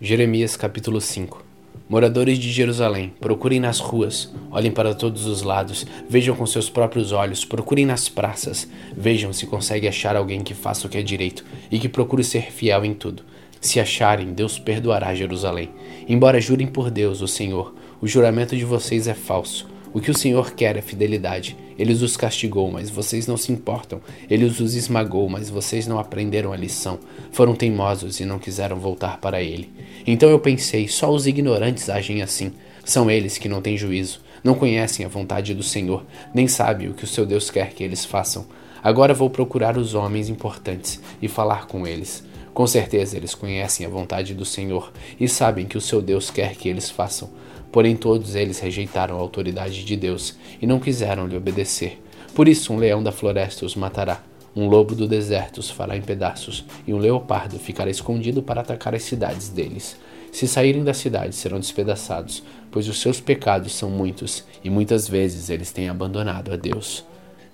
Jeremias capítulo 5 Moradores de Jerusalém, procurem nas ruas, olhem para todos os lados, vejam com seus próprios olhos, procurem nas praças, vejam se conseguem achar alguém que faça o que é direito e que procure ser fiel em tudo. Se acharem, Deus perdoará Jerusalém. Embora jurem por Deus, o Senhor, o juramento de vocês é falso. O que o Senhor quer é fidelidade. Ele os castigou, mas vocês não se importam. Ele os esmagou, mas vocês não aprenderam a lição. Foram teimosos e não quiseram voltar para ele. Então eu pensei: só os ignorantes agem assim. São eles que não têm juízo, não conhecem a vontade do Senhor, nem sabem o que o seu Deus quer que eles façam. Agora vou procurar os homens importantes e falar com eles. Com certeza eles conhecem a vontade do Senhor e sabem que o seu Deus quer que eles façam. Porém, todos eles rejeitaram a autoridade de Deus e não quiseram lhe obedecer. Por isso, um leão da floresta os matará, um lobo do deserto os fará em pedaços, e um leopardo ficará escondido para atacar as cidades deles. Se saírem da cidade, serão despedaçados, pois os seus pecados são muitos, e muitas vezes eles têm abandonado a Deus.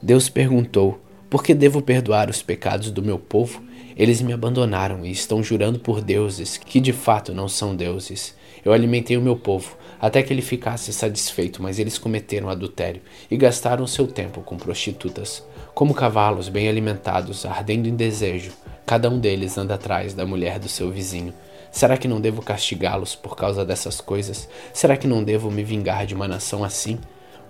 Deus perguntou: Por que devo perdoar os pecados do meu povo? Eles me abandonaram e estão jurando por deuses que de fato não são deuses. Eu alimentei o meu povo até que ele ficasse satisfeito, mas eles cometeram adultério e gastaram seu tempo com prostitutas. Como cavalos bem alimentados, ardendo em desejo, cada um deles anda atrás da mulher do seu vizinho. Será que não devo castigá-los por causa dessas coisas? Será que não devo me vingar de uma nação assim?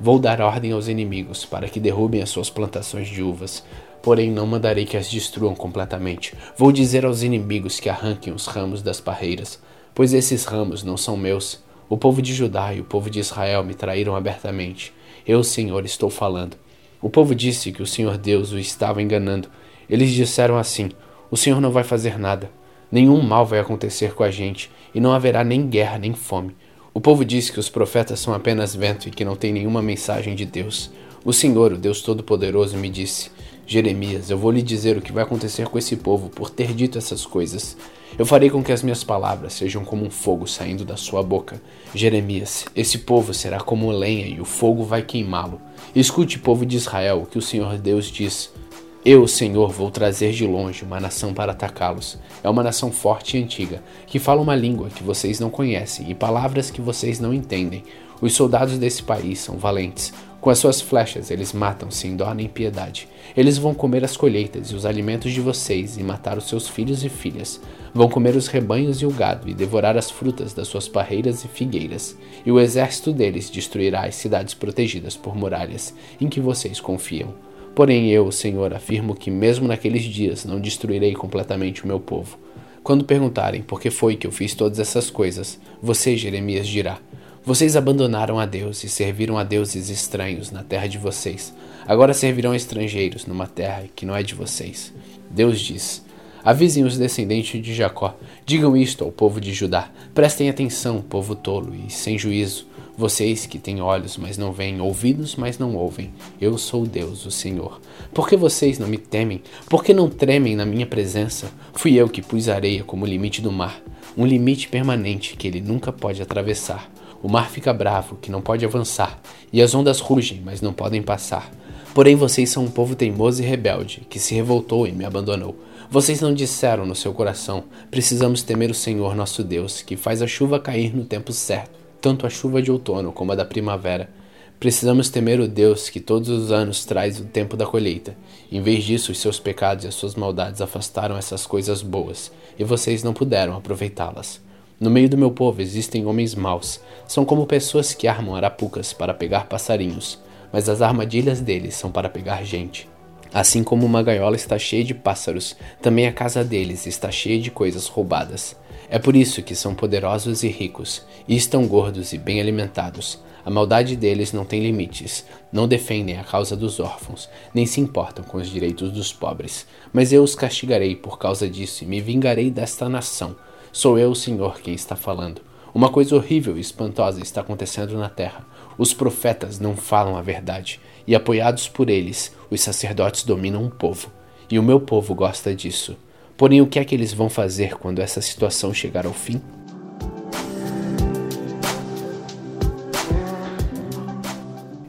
Vou dar ordem aos inimigos para que derrubem as suas plantações de uvas, porém não mandarei que as destruam completamente. Vou dizer aos inimigos que arranquem os ramos das parreiras, pois esses ramos não são meus. O povo de Judá e o povo de Israel me traíram abertamente. Eu, Senhor, estou falando. O povo disse que o Senhor Deus o estava enganando. Eles disseram assim: O Senhor não vai fazer nada. Nenhum mal vai acontecer com a gente, e não haverá nem guerra nem fome. O povo disse que os profetas são apenas vento e que não tem nenhuma mensagem de Deus. O Senhor, o Deus Todo-Poderoso, me disse: Jeremias, eu vou lhe dizer o que vai acontecer com esse povo por ter dito essas coisas. Eu farei com que as minhas palavras sejam como um fogo saindo da sua boca. Jeremias, esse povo será como lenha e o fogo vai queimá-lo. Escute, povo de Israel, o que o Senhor Deus diz. Eu, Senhor, vou trazer de longe uma nação para atacá-los. É uma nação forte e antiga, que fala uma língua que vocês não conhecem e palavras que vocês não entendem. Os soldados desse país são valentes. Com as suas flechas, eles matam sem dó nem piedade. Eles vão comer as colheitas e os alimentos de vocês e matar os seus filhos e filhas. Vão comer os rebanhos e o gado e devorar as frutas das suas parreiras e figueiras. E o exército deles destruirá as cidades protegidas por muralhas em que vocês confiam. Porém, eu, Senhor, afirmo que mesmo naqueles dias não destruirei completamente o meu povo. Quando perguntarem por que foi que eu fiz todas essas coisas, você, Jeremias, dirá: vocês abandonaram a Deus e serviram a deuses estranhos na terra de vocês. Agora servirão estrangeiros numa terra que não é de vocês. Deus diz: Avisem os descendentes de Jacó. Digam isto ao povo de Judá. Prestem atenção, povo tolo e sem juízo. Vocês que têm olhos, mas não veem, ouvidos, mas não ouvem. Eu sou Deus, o Senhor. Por que vocês não me temem? Por que não tremem na minha presença? Fui eu que pus areia como limite do mar, um limite permanente que ele nunca pode atravessar. O mar fica bravo, que não pode avançar, e as ondas rugem, mas não podem passar. Porém, vocês são um povo teimoso e rebelde, que se revoltou e me abandonou. Vocês não disseram no seu coração: precisamos temer o Senhor nosso Deus, que faz a chuva cair no tempo certo, tanto a chuva de outono como a da primavera. Precisamos temer o Deus que todos os anos traz o tempo da colheita. Em vez disso, os seus pecados e as suas maldades afastaram essas coisas boas, e vocês não puderam aproveitá-las. No meio do meu povo existem homens maus. São como pessoas que armam arapucas para pegar passarinhos, mas as armadilhas deles são para pegar gente. Assim como uma gaiola está cheia de pássaros, também a casa deles está cheia de coisas roubadas. É por isso que são poderosos e ricos, e estão gordos e bem alimentados. A maldade deles não tem limites, não defendem a causa dos órfãos, nem se importam com os direitos dos pobres. Mas eu os castigarei por causa disso e me vingarei desta nação Sou eu, o Senhor, quem está falando. Uma coisa horrível e espantosa está acontecendo na terra. Os profetas não falam a verdade, e apoiados por eles, os sacerdotes dominam o povo. E o meu povo gosta disso. Porém, o que é que eles vão fazer quando essa situação chegar ao fim?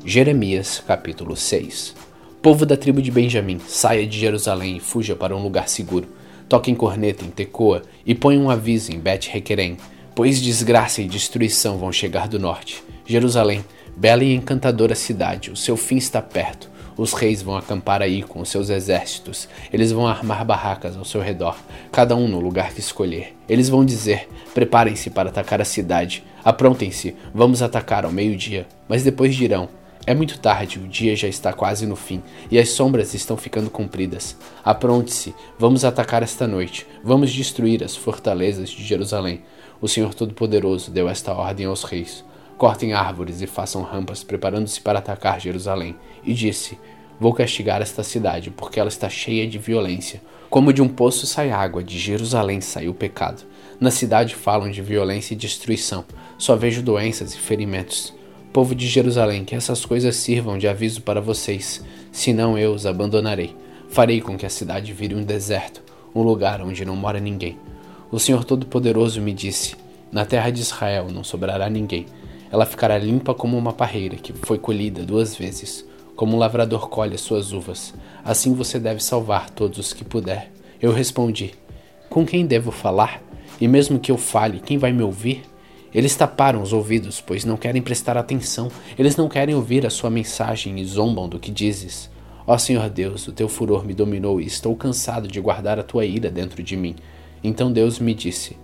Jeremias capítulo 6 Povo da tribo de Benjamim, saia de Jerusalém e fuja para um lugar seguro Toquem corneta em Tecoa e ponham um aviso em Bet Requerem. pois desgraça e destruição vão chegar do norte. Jerusalém, bela e encantadora cidade, o seu fim está perto. Os reis vão acampar aí com seus exércitos. Eles vão armar barracas ao seu redor, cada um no lugar que escolher. Eles vão dizer: Preparem-se para atacar a cidade. Aprontem-se, vamos atacar ao meio-dia. Mas depois dirão: é muito tarde, o dia já está quase no fim e as sombras estão ficando compridas. Apronte-se, vamos atacar esta noite, vamos destruir as fortalezas de Jerusalém. O Senhor Todo-Poderoso deu esta ordem aos reis. Cortem árvores e façam rampas, preparando-se para atacar Jerusalém. E disse: Vou castigar esta cidade, porque ela está cheia de violência. Como de um poço sai água, de Jerusalém sai o pecado. Na cidade falam de violência e destruição. Só vejo doenças e ferimentos. Povo de Jerusalém, que essas coisas sirvam de aviso para vocês, senão eu os abandonarei. Farei com que a cidade vire um deserto, um lugar onde não mora ninguém. O Senhor Todo-Poderoso me disse: Na terra de Israel não sobrará ninguém ela ficará limpa como uma parreira que foi colhida duas vezes, como um lavrador colhe as suas uvas. Assim você deve salvar todos os que puder. Eu respondi: Com quem devo falar? E mesmo que eu fale, quem vai me ouvir? Eles taparam os ouvidos, pois não querem prestar atenção. Eles não querem ouvir a sua mensagem e zombam do que dizes. Ó Senhor Deus, o teu furor me dominou e estou cansado de guardar a tua ira dentro de mim. Então Deus me disse: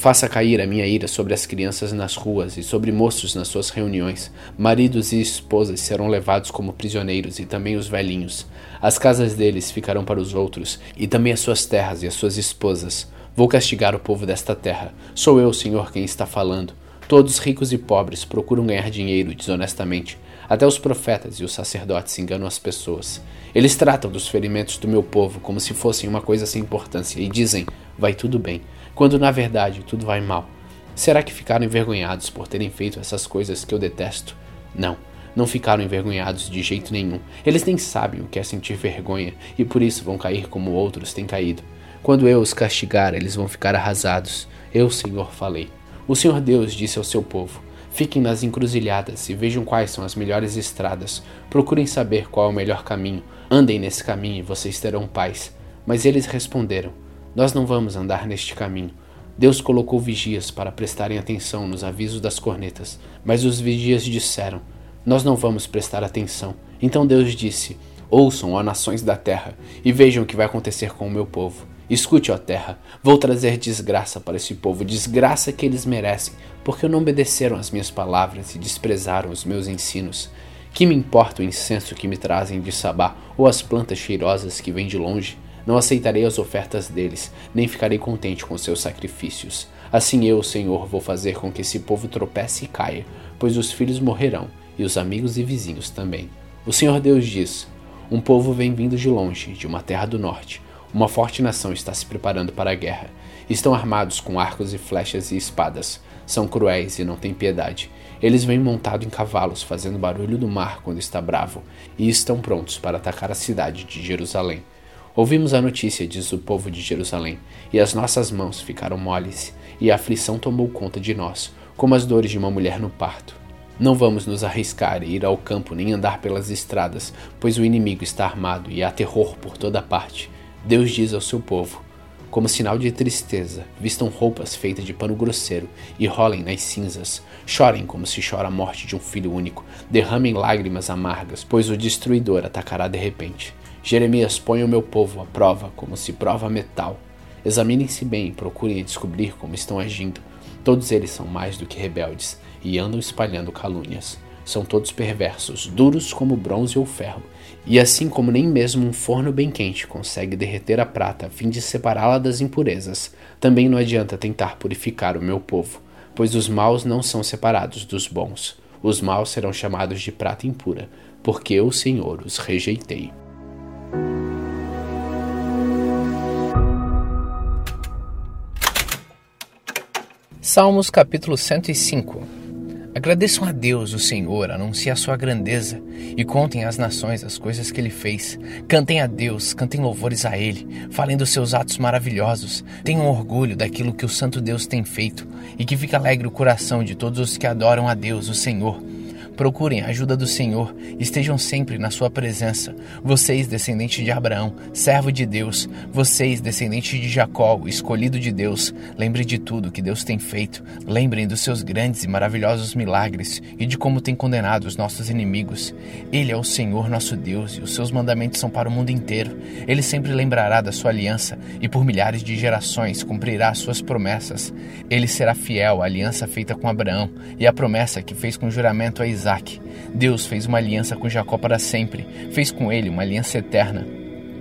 Faça cair a minha ira sobre as crianças nas ruas e sobre moços nas suas reuniões. Maridos e esposas serão levados como prisioneiros e também os velhinhos. As casas deles ficarão para os outros, e também as suas terras e as suas esposas. Vou castigar o povo desta terra. Sou eu, Senhor, quem está falando. Todos ricos e pobres procuram ganhar dinheiro desonestamente. Até os profetas e os sacerdotes enganam as pessoas. Eles tratam dos ferimentos do meu povo como se fossem uma coisa sem importância e dizem: vai tudo bem quando na verdade tudo vai mal? Será que ficaram envergonhados por terem feito essas coisas que eu detesto? Não, não ficaram envergonhados de jeito nenhum. Eles nem sabem o que é sentir vergonha e por isso vão cair como outros têm caído. Quando eu os castigar, eles vão ficar arrasados. Eu, Senhor, falei. O Senhor Deus disse ao seu povo: Fiquem nas encruzilhadas e vejam quais são as melhores estradas. Procurem saber qual é o melhor caminho. Andem nesse caminho e vocês terão paz. Mas eles responderam: nós não vamos andar neste caminho. Deus colocou vigias para prestarem atenção nos avisos das cornetas, mas os vigias disseram: Nós não vamos prestar atenção. Então Deus disse: Ouçam, ó nações da terra, e vejam o que vai acontecer com o meu povo. Escute, ó terra, vou trazer desgraça para esse povo, desgraça que eles merecem, porque não obedeceram às minhas palavras e desprezaram os meus ensinos. Que me importa o incenso que me trazem de Sabá ou as plantas cheirosas que vêm de longe? Não aceitarei as ofertas deles, nem ficarei contente com seus sacrifícios. Assim eu, Senhor, vou fazer com que esse povo tropece e caia, pois os filhos morrerão, e os amigos e vizinhos também. O Senhor Deus diz: Um povo vem vindo de longe, de uma terra do norte. Uma forte nação está se preparando para a guerra. Estão armados com arcos e flechas e espadas. São cruéis e não têm piedade. Eles vêm montados em cavalos, fazendo barulho do mar quando está bravo, e estão prontos para atacar a cidade de Jerusalém. Ouvimos a notícia, diz o povo de Jerusalém, e as nossas mãos ficaram moles, e a aflição tomou conta de nós, como as dores de uma mulher no parto. Não vamos nos arriscar e ir ao campo nem andar pelas estradas, pois o inimigo está armado e há terror por toda parte. Deus diz ao seu povo: como sinal de tristeza, vistam roupas feitas de pano grosseiro e rolem nas cinzas. Chorem como se chora a morte de um filho único. Derramem lágrimas amargas, pois o destruidor atacará de repente. Jeremias põe o meu povo à prova como se prova metal. Examinem-se bem e procurem descobrir como estão agindo. Todos eles são mais do que rebeldes e andam espalhando calúnias. São todos perversos, duros como bronze ou ferro. E assim como nem mesmo um forno bem quente consegue derreter a prata a fim de separá-la das impurezas, também não adianta tentar purificar o meu povo, pois os maus não são separados dos bons. Os maus serão chamados de prata impura, porque eu, Senhor, os rejeitei. Salmos capítulo 105 Agradeçam a Deus, o Senhor, anunciem a sua grandeza e contem às nações as coisas que ele fez. Cantem a Deus, cantem louvores a ele, falem dos seus atos maravilhosos, tenham orgulho daquilo que o Santo Deus tem feito e que fique alegre o coração de todos os que adoram a Deus, o Senhor procurem a ajuda do Senhor, estejam sempre na sua presença. Vocês, descendentes de Abraão, servo de Deus, vocês, descendentes de Jacó, escolhido de Deus, lembrem de tudo que Deus tem feito, lembrem dos seus grandes e maravilhosos milagres e de como tem condenado os nossos inimigos. Ele é o Senhor nosso Deus e os seus mandamentos são para o mundo inteiro. Ele sempre lembrará da sua aliança e por milhares de gerações cumprirá as suas promessas. Ele será fiel à aliança feita com Abraão e à promessa que fez com juramento a Isaac. Deus fez uma aliança com Jacó para sempre, fez com ele uma aliança eterna.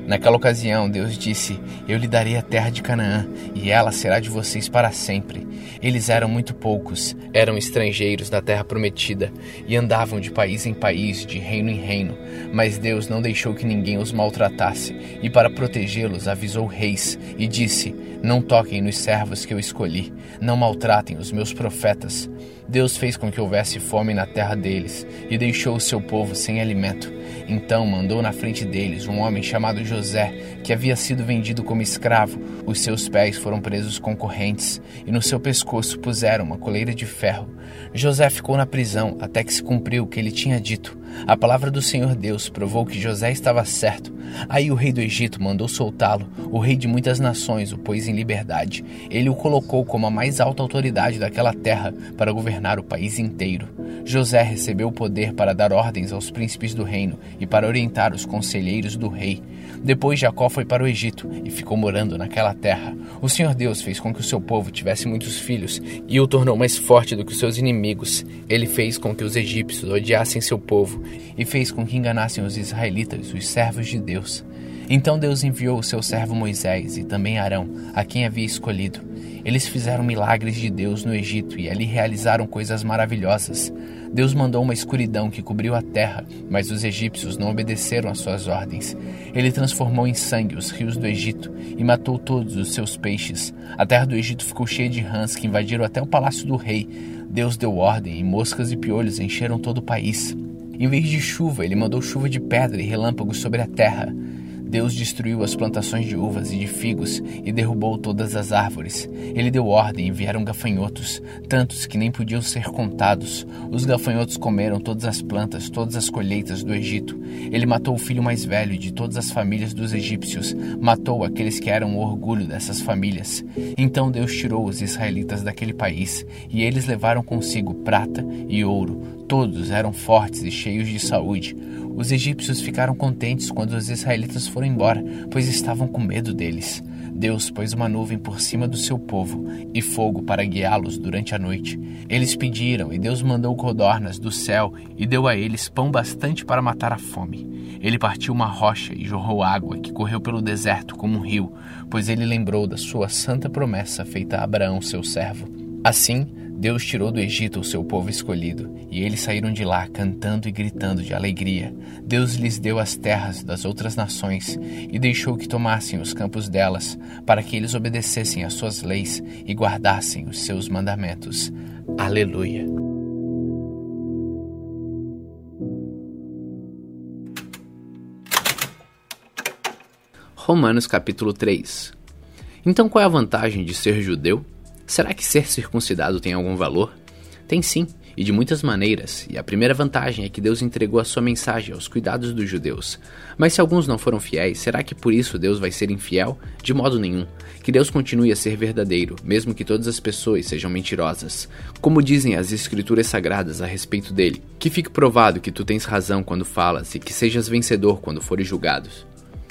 Naquela ocasião, Deus disse: Eu lhe darei a terra de Canaã, e ela será de vocês para sempre. Eles eram muito poucos, eram estrangeiros na terra prometida, e andavam de país em país, de reino em reino. Mas Deus não deixou que ninguém os maltratasse, e para protegê-los avisou reis, e disse: Não toquem nos servos que eu escolhi, não maltratem os meus profetas. Deus fez com que houvesse fome na terra deles, e deixou o seu povo sem alimento. Então mandou na frente deles um homem chamado José, que havia sido vendido como escravo. Os seus pés foram presos com correntes, e no seu pescoço puseram uma coleira de ferro. José ficou na prisão até que se cumpriu o que ele tinha dito. A palavra do Senhor Deus provou que José estava certo. Aí o rei do Egito mandou soltá-lo. O rei de muitas nações o pôs em liberdade. Ele o colocou como a mais alta autoridade daquela terra para governar o país inteiro. José recebeu o poder para dar ordens aos príncipes do reino e para orientar os conselheiros do rei. Depois Jacó foi para o Egito e ficou morando naquela terra. O Senhor Deus fez com que o seu povo tivesse muitos filhos e o tornou mais forte do que os seus inimigos. Ele fez com que os egípcios odiassem seu povo e fez com que enganassem os israelitas, os servos de Deus. Então Deus enviou o seu servo Moisés e também Arão, a quem havia escolhido. Eles fizeram milagres de Deus no Egito e ali realizaram coisas maravilhosas. Deus mandou uma escuridão que cobriu a terra, mas os egípcios não obedeceram às suas ordens. Ele transformou em sangue os rios do Egito e matou todos os seus peixes. A terra do Egito ficou cheia de rãs que invadiram até o palácio do rei. Deus deu ordem e moscas e piolhos encheram todo o país. Em vez de chuva, ele mandou chuva de pedra e relâmpagos sobre a terra. Deus destruiu as plantações de uvas e de figos e derrubou todas as árvores. Ele deu ordem e vieram gafanhotos, tantos que nem podiam ser contados. Os gafanhotos comeram todas as plantas, todas as colheitas do Egito. Ele matou o filho mais velho de todas as famílias dos egípcios, matou aqueles que eram o orgulho dessas famílias. Então Deus tirou os israelitas daquele país, e eles levaram consigo prata e ouro. Todos eram fortes e cheios de saúde. Os egípcios ficaram contentes quando os israelitas foram embora, pois estavam com medo deles. Deus pôs uma nuvem por cima do seu povo e fogo para guiá-los durante a noite. Eles pediram e Deus mandou codornas do céu e deu a eles pão bastante para matar a fome. Ele partiu uma rocha e jorrou água que correu pelo deserto como um rio, pois ele lembrou da sua santa promessa feita a Abraão, seu servo. Assim, Deus tirou do Egito o seu povo escolhido, e eles saíram de lá cantando e gritando de alegria. Deus lhes deu as terras das outras nações e deixou que tomassem os campos delas, para que eles obedecessem às suas leis e guardassem os seus mandamentos. Aleluia. Romanos capítulo 3 Então qual é a vantagem de ser judeu? Será que ser circuncidado tem algum valor? Tem sim, e de muitas maneiras, e a primeira vantagem é que Deus entregou a sua mensagem aos cuidados dos judeus. Mas se alguns não foram fiéis, será que por isso Deus vai ser infiel? De modo nenhum. Que Deus continue a ser verdadeiro, mesmo que todas as pessoas sejam mentirosas. Como dizem as escrituras sagradas a respeito dele, que fique provado que tu tens razão quando falas e que sejas vencedor quando fores julgado.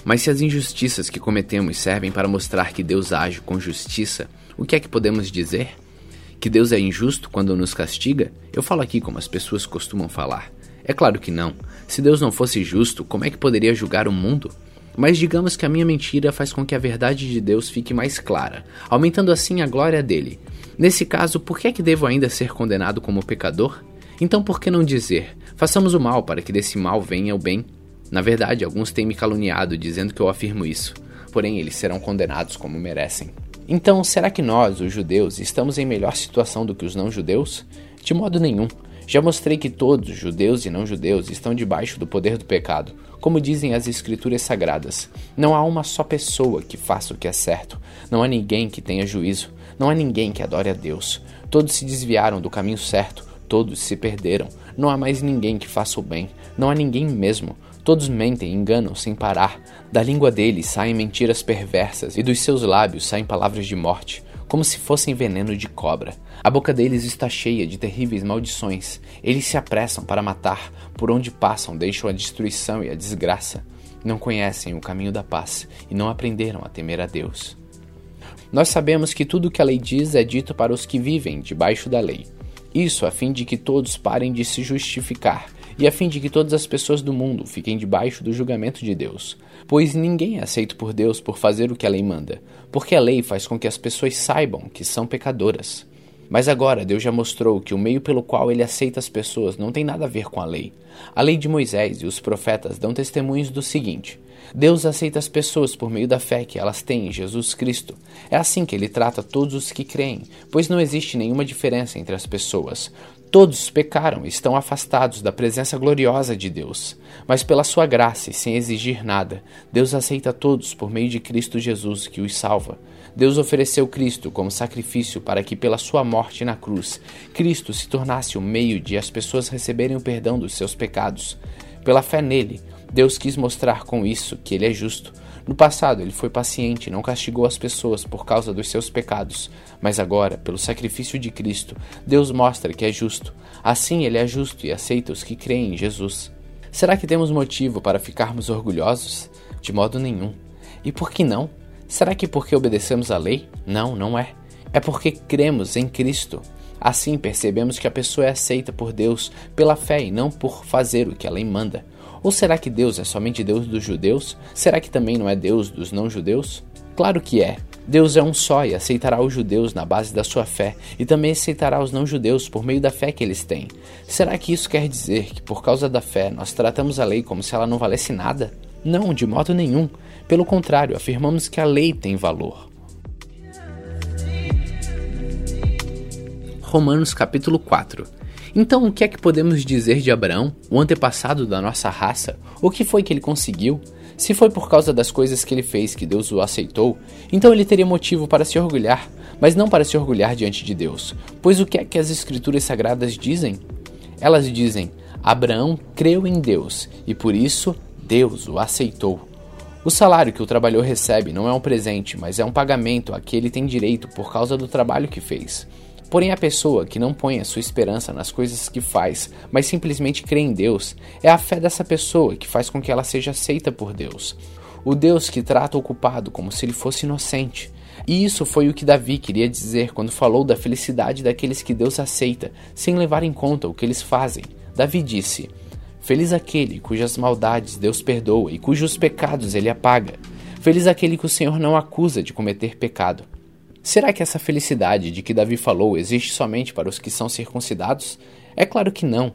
Mas se as injustiças que cometemos servem para mostrar que Deus age com justiça, o que é que podemos dizer? Que Deus é injusto quando nos castiga? Eu falo aqui como as pessoas costumam falar. É claro que não. Se Deus não fosse justo, como é que poderia julgar o mundo? Mas digamos que a minha mentira faz com que a verdade de Deus fique mais clara, aumentando assim a glória dele. Nesse caso, por que é que devo ainda ser condenado como pecador? Então por que não dizer, façamos o mal para que desse mal venha o bem? Na verdade, alguns têm me caluniado dizendo que eu afirmo isso, porém eles serão condenados como merecem. Então, será que nós, os judeus, estamos em melhor situação do que os não-judeus? De modo nenhum. Já mostrei que todos, judeus e não-judeus, estão debaixo do poder do pecado. Como dizem as Escrituras Sagradas, não há uma só pessoa que faça o que é certo, não há ninguém que tenha juízo, não há ninguém que adore a Deus. Todos se desviaram do caminho certo, todos se perderam. Não há mais ninguém que faça o bem, não há ninguém mesmo. Todos mentem enganam sem parar. Da língua deles saem mentiras perversas e dos seus lábios saem palavras de morte, como se fossem veneno de cobra. A boca deles está cheia de terríveis maldições. Eles se apressam para matar, por onde passam deixam a destruição e a desgraça. Não conhecem o caminho da paz e não aprenderam a temer a Deus. Nós sabemos que tudo o que a lei diz é dito para os que vivem debaixo da lei. Isso a fim de que todos parem de se justificar e a fim de que todas as pessoas do mundo fiquem debaixo do julgamento de Deus. Pois ninguém é aceito por Deus por fazer o que a lei manda, porque a lei faz com que as pessoas saibam que são pecadoras. Mas agora Deus já mostrou que o meio pelo qual ele aceita as pessoas não tem nada a ver com a lei. A lei de Moisés e os profetas dão testemunhos do seguinte: Deus aceita as pessoas por meio da fé que elas têm em Jesus Cristo. É assim que ele trata todos os que creem, pois não existe nenhuma diferença entre as pessoas. Todos pecaram e estão afastados da presença gloriosa de Deus. Mas pela sua graça e sem exigir nada, Deus aceita todos por meio de Cristo Jesus que os salva. Deus ofereceu Cristo como sacrifício para que, pela sua morte na cruz, Cristo se tornasse o meio de as pessoas receberem o perdão dos seus pecados. Pela fé nele, Deus quis mostrar com isso que ele é justo. No passado, ele foi paciente não castigou as pessoas por causa dos seus pecados, mas agora, pelo sacrifício de Cristo, Deus mostra que é justo. Assim, ele é justo e aceita os que creem em Jesus. Será que temos motivo para ficarmos orgulhosos? De modo nenhum. E por que não? Será que porque obedecemos a lei? Não, não é. É porque cremos em Cristo. Assim percebemos que a pessoa é aceita por Deus pela fé e não por fazer o que a lei manda. Ou será que Deus é somente Deus dos judeus? Será que também não é Deus dos não-judeus? Claro que é. Deus é um só e aceitará os judeus na base da sua fé e também aceitará os não-judeus por meio da fé que eles têm. Será que isso quer dizer que por causa da fé nós tratamos a lei como se ela não valesse nada? Não, de modo nenhum. Pelo contrário, afirmamos que a lei tem valor. Romanos capítulo 4 então, o que é que podemos dizer de Abraão, o antepassado da nossa raça? O que foi que ele conseguiu? Se foi por causa das coisas que ele fez que Deus o aceitou, então ele teria motivo para se orgulhar, mas não para se orgulhar diante de Deus. Pois o que é que as Escrituras Sagradas dizem? Elas dizem: Abraão creu em Deus e por isso Deus o aceitou. O salário que o trabalhador recebe não é um presente, mas é um pagamento a que ele tem direito por causa do trabalho que fez. Porém, a pessoa que não põe a sua esperança nas coisas que faz, mas simplesmente crê em Deus, é a fé dessa pessoa que faz com que ela seja aceita por Deus. O Deus que trata o culpado como se ele fosse inocente. E isso foi o que Davi queria dizer quando falou da felicidade daqueles que Deus aceita, sem levar em conta o que eles fazem. Davi disse: Feliz aquele cujas maldades Deus perdoa e cujos pecados ele apaga. Feliz aquele que o Senhor não acusa de cometer pecado. Será que essa felicidade de que Davi falou existe somente para os que são circuncidados? É claro que não.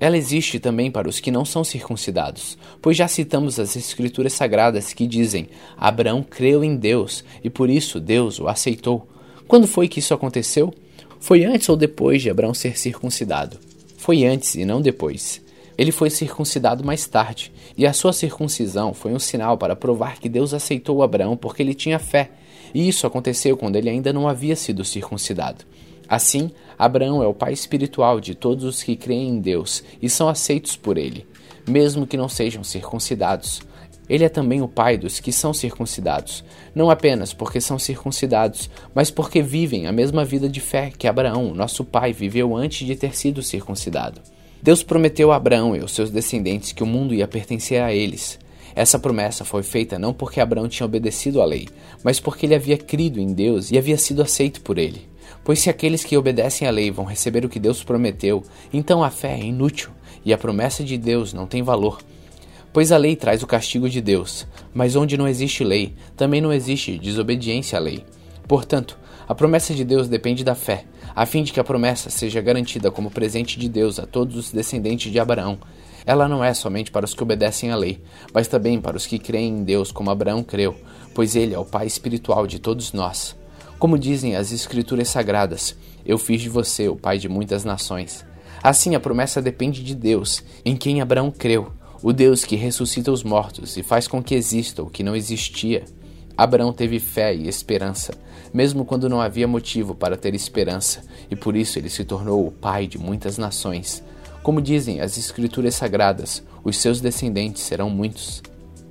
Ela existe também para os que não são circuncidados, pois já citamos as Escrituras Sagradas que dizem: Abraão creu em Deus e por isso Deus o aceitou. Quando foi que isso aconteceu? Foi antes ou depois de Abraão ser circuncidado? Foi antes e não depois. Ele foi circuncidado mais tarde, e a sua circuncisão foi um sinal para provar que Deus aceitou Abraão porque ele tinha fé e isso aconteceu quando ele ainda não havia sido circuncidado. Assim, Abraão é o pai espiritual de todos os que creem em Deus e são aceitos por ele, mesmo que não sejam circuncidados. Ele é também o pai dos que são circuncidados, não apenas porque são circuncidados, mas porque vivem a mesma vida de fé que Abraão, nosso pai, viveu antes de ter sido circuncidado. Deus prometeu a Abraão e aos seus descendentes que o mundo ia pertencer a eles. Essa promessa foi feita não porque Abraão tinha obedecido à lei, mas porque ele havia crido em Deus e havia sido aceito por ele. Pois se aqueles que obedecem à lei vão receber o que Deus prometeu, então a fé é inútil e a promessa de Deus não tem valor. Pois a lei traz o castigo de Deus, mas onde não existe lei, também não existe desobediência à lei. Portanto, a promessa de Deus depende da fé, a fim de que a promessa seja garantida como presente de Deus a todos os descendentes de Abraão, ela não é somente para os que obedecem à lei, mas também para os que creem em Deus, como Abraão creu, pois ele é o Pai espiritual de todos nós. Como dizem as Escrituras Sagradas, eu fiz de você o Pai de muitas nações. Assim, a promessa depende de Deus, em quem Abraão creu, o Deus que ressuscita os mortos e faz com que exista o que não existia. Abraão teve fé e esperança, mesmo quando não havia motivo para ter esperança, e por isso ele se tornou o pai de muitas nações. Como dizem as Escrituras Sagradas, os seus descendentes serão muitos.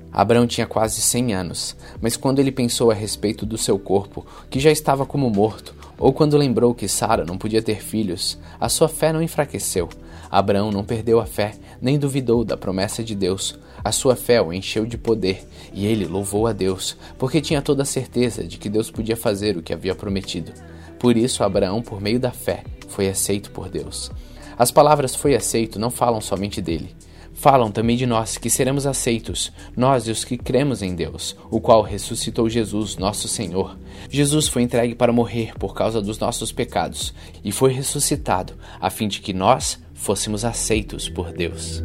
Abraão tinha quase 100 anos, mas quando ele pensou a respeito do seu corpo, que já estava como morto, ou quando lembrou que Sara não podia ter filhos, a sua fé não enfraqueceu. Abraão não perdeu a fé, nem duvidou da promessa de Deus. A sua fé o encheu de poder, e ele louvou a Deus, porque tinha toda a certeza de que Deus podia fazer o que havia prometido. Por isso, Abraão, por meio da fé, foi aceito por Deus. As palavras foi aceito não falam somente dele. Falam também de nós que seremos aceitos, nós e os que cremos em Deus, o qual ressuscitou Jesus, nosso Senhor. Jesus foi entregue para morrer por causa dos nossos pecados e foi ressuscitado, a fim de que nós fôssemos aceitos por Deus.